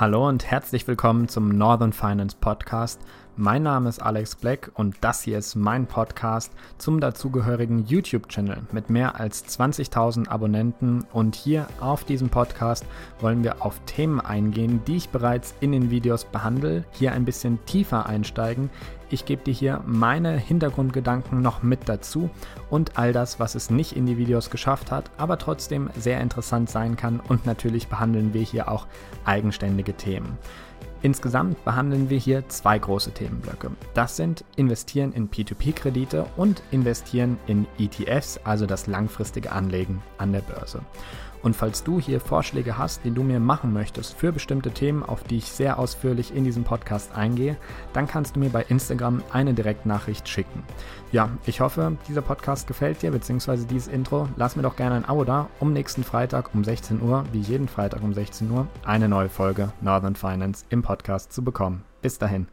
Hallo und herzlich willkommen zum Northern Finance Podcast. Mein Name ist Alex Black und das hier ist mein Podcast zum dazugehörigen YouTube-Channel mit mehr als 20.000 Abonnenten. Und hier auf diesem Podcast wollen wir auf Themen eingehen, die ich bereits in den Videos behandle, hier ein bisschen tiefer einsteigen. Ich gebe dir hier meine Hintergrundgedanken noch mit dazu und all das, was es nicht in die Videos geschafft hat, aber trotzdem sehr interessant sein kann. Und natürlich behandeln wir hier auch eigenständige Themen. Insgesamt behandeln wir hier zwei große Themenblöcke. Das sind Investieren in P2P-Kredite und Investieren in ETFs, also das langfristige Anlegen an der Börse. Und falls du hier Vorschläge hast, die du mir machen möchtest für bestimmte Themen, auf die ich sehr ausführlich in diesem Podcast eingehe, dann kannst du mir bei Instagram eine Direktnachricht schicken. Ja, ich hoffe, dieser Podcast gefällt dir, beziehungsweise dieses Intro. Lass mir doch gerne ein Abo da, um nächsten Freitag um 16 Uhr, wie jeden Freitag um 16 Uhr, eine neue Folge Northern Finance im Podcast zu bekommen. Bis dahin.